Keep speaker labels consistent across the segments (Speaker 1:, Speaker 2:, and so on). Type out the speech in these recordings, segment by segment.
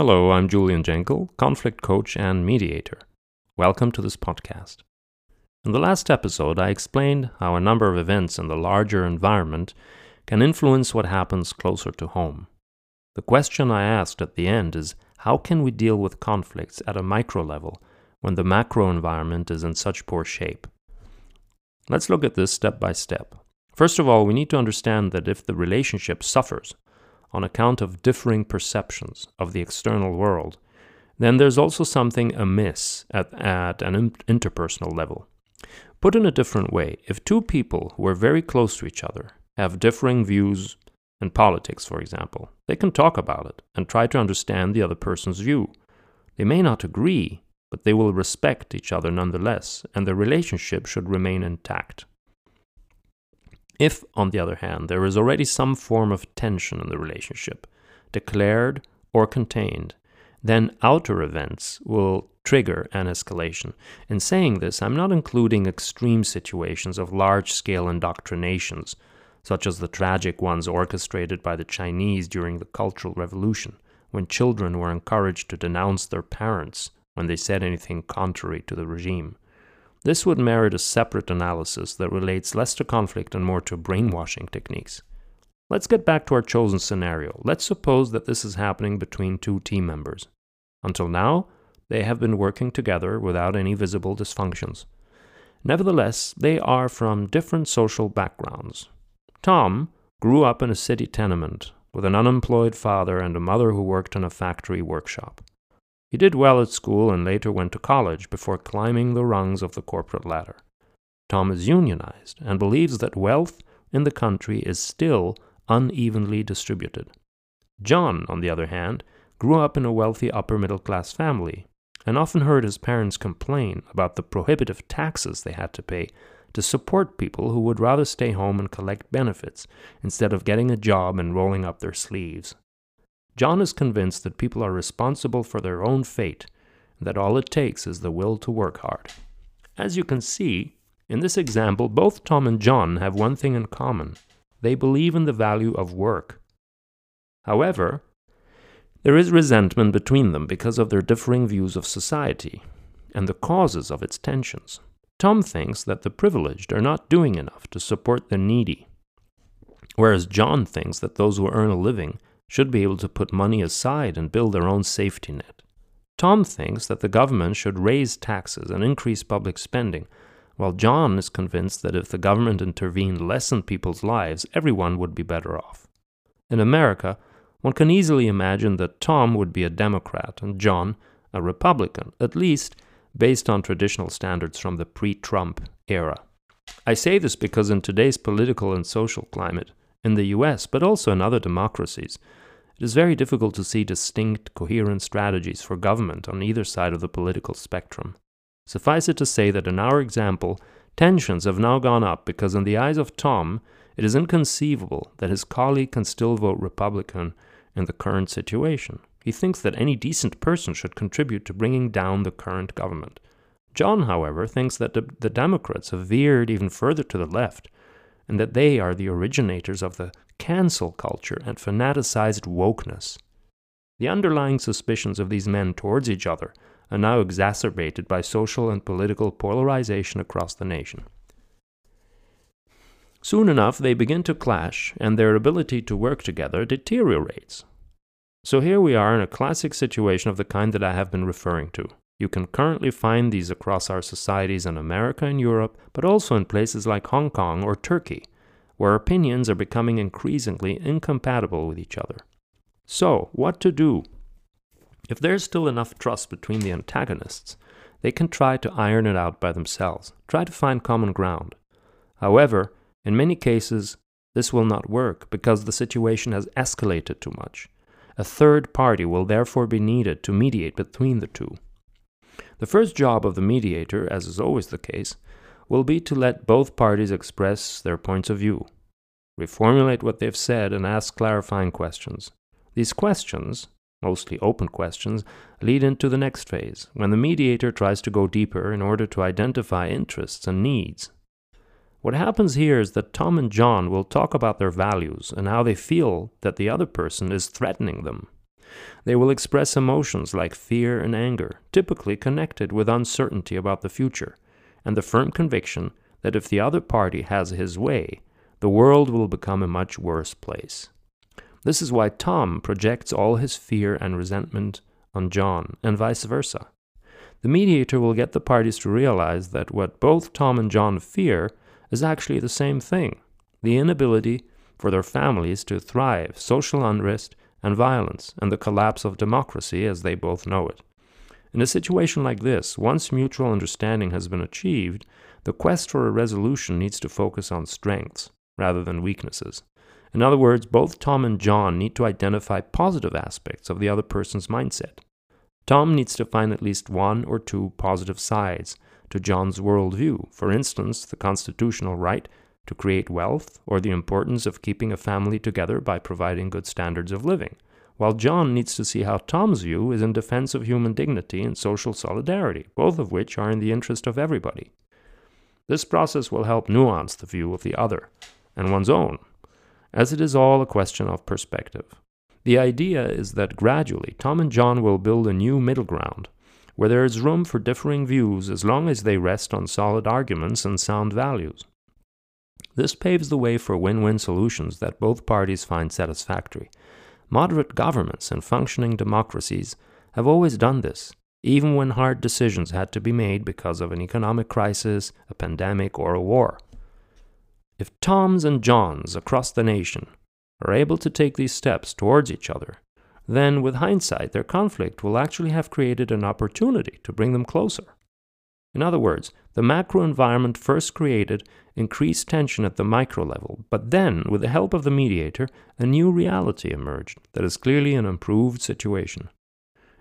Speaker 1: Hello, I'm Julian Jenkel, conflict coach and mediator. Welcome to this podcast. In the last episode, I explained how a number of events in the larger environment can influence what happens closer to home. The question I asked at the end is how can we deal with conflicts at a micro level when the macro environment is in such poor shape? Let's look at this step by step. First of all, we need to understand that if the relationship suffers on account of differing perceptions of the external world, then there's also something amiss at, at an interpersonal level. Put in a different way, if two people who are very close to each other have differing views in politics, for example, they can talk about it and try to understand the other person's view. They may not agree, but they will respect each other nonetheless, and the relationship should remain intact. If, on the other hand, there is already some form of tension in the relationship, declared or contained, then outer events will trigger an escalation. In saying this, I'm not including extreme situations of large scale indoctrinations, such as the tragic ones orchestrated by the Chinese during the Cultural Revolution, when children were encouraged to denounce their parents when they said anything contrary to the regime. This would merit a separate analysis that relates less to conflict and more to brainwashing techniques. Let's get back to our chosen scenario. Let's suppose that this is happening between two team members. Until now, they have been working together without any visible dysfunctions. Nevertheless, they are from different social backgrounds. Tom grew up in a city tenement with an unemployed father and a mother who worked in a factory workshop. He did well at school and later went to college before climbing the rungs of the corporate ladder. Tom is unionized and believes that wealth in the country is still unevenly distributed. John, on the other hand, grew up in a wealthy upper middle class family and often heard his parents complain about the prohibitive taxes they had to pay to support people who would rather stay home and collect benefits instead of getting a job and rolling up their sleeves. John is convinced that people are responsible for their own fate and that all it takes is the will to work hard. As you can see, in this example, both Tom and John have one thing in common they believe in the value of work. However, there is resentment between them because of their differing views of society and the causes of its tensions. Tom thinks that the privileged are not doing enough to support the needy, whereas John thinks that those who earn a living should be able to put money aside and build their own safety net. Tom thinks that the government should raise taxes and increase public spending, while John is convinced that if the government intervened less in people's lives, everyone would be better off. In America, one can easily imagine that Tom would be a Democrat and John a Republican, at least based on traditional standards from the pre Trump era. I say this because in today's political and social climate, in the US, but also in other democracies, it is very difficult to see distinct, coherent strategies for government on either side of the political spectrum. Suffice it to say that in our example, tensions have now gone up because, in the eyes of Tom, it is inconceivable that his colleague can still vote Republican in the current situation. He thinks that any decent person should contribute to bringing down the current government. John, however, thinks that the, the Democrats have veered even further to the left and that they are the originators of the cancel culture and fanaticized wokeness. The underlying suspicions of these men towards each other are now exacerbated by social and political polarization across the nation. Soon enough, they begin to clash, and their ability to work together deteriorates. So here we are in a classic situation of the kind that I have been referring to. You can currently find these across our societies in America and Europe, but also in places like Hong Kong or Turkey, where opinions are becoming increasingly incompatible with each other. So, what to do? If there's still enough trust between the antagonists, they can try to iron it out by themselves, try to find common ground. However, in many cases, this will not work because the situation has escalated too much. A third party will therefore be needed to mediate between the two. The first job of the mediator, as is always the case, will be to let both parties express their points of view, reformulate what they've said, and ask clarifying questions. These questions, mostly open questions, lead into the next phase, when the mediator tries to go deeper in order to identify interests and needs. What happens here is that Tom and John will talk about their values and how they feel that the other person is threatening them. They will express emotions like fear and anger, typically connected with uncertainty about the future, and the firm conviction that if the other party has his way, the world will become a much worse place. This is why Tom projects all his fear and resentment on John, and vice versa. The mediator will get the parties to realize that what both Tom and John fear is actually the same thing the inability for their families to thrive, social unrest, and violence, and the collapse of democracy as they both know it. In a situation like this, once mutual understanding has been achieved, the quest for a resolution needs to focus on strengths rather than weaknesses. In other words, both Tom and John need to identify positive aspects of the other person's mindset. Tom needs to find at least one or two positive sides to John's worldview, for instance, the constitutional right to create wealth or the importance of keeping a family together by providing good standards of living, while John needs to see how Tom's view is in defense of human dignity and social solidarity, both of which are in the interest of everybody. This process will help nuance the view of the other and one's own, as it is all a question of perspective. The idea is that gradually Tom and John will build a new middle ground where there is room for differing views as long as they rest on solid arguments and sound values. This paves the way for win win solutions that both parties find satisfactory. Moderate governments and functioning democracies have always done this, even when hard decisions had to be made because of an economic crisis, a pandemic, or a war. If Toms and Johns across the nation are able to take these steps towards each other, then with hindsight, their conflict will actually have created an opportunity to bring them closer. In other words, the macro environment first created increased tension at the micro level, but then, with the help of the mediator, a new reality emerged that is clearly an improved situation.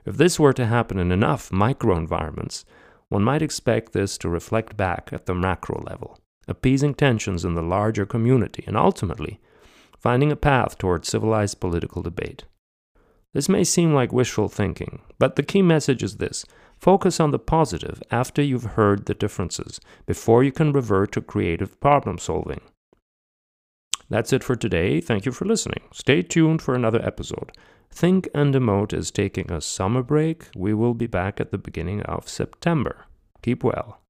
Speaker 1: If this were to happen in enough micro environments, one might expect this to reflect back at the macro level, appeasing tensions in the larger community and ultimately finding a path toward civilized political debate. This may seem like wishful thinking, but the key message is this Focus on the positive after you've heard the differences, before you can revert to creative problem solving. That's it for today. Thank you for listening. Stay tuned for another episode. Think and Emote is taking a summer break. We will be back at the beginning of September. Keep well.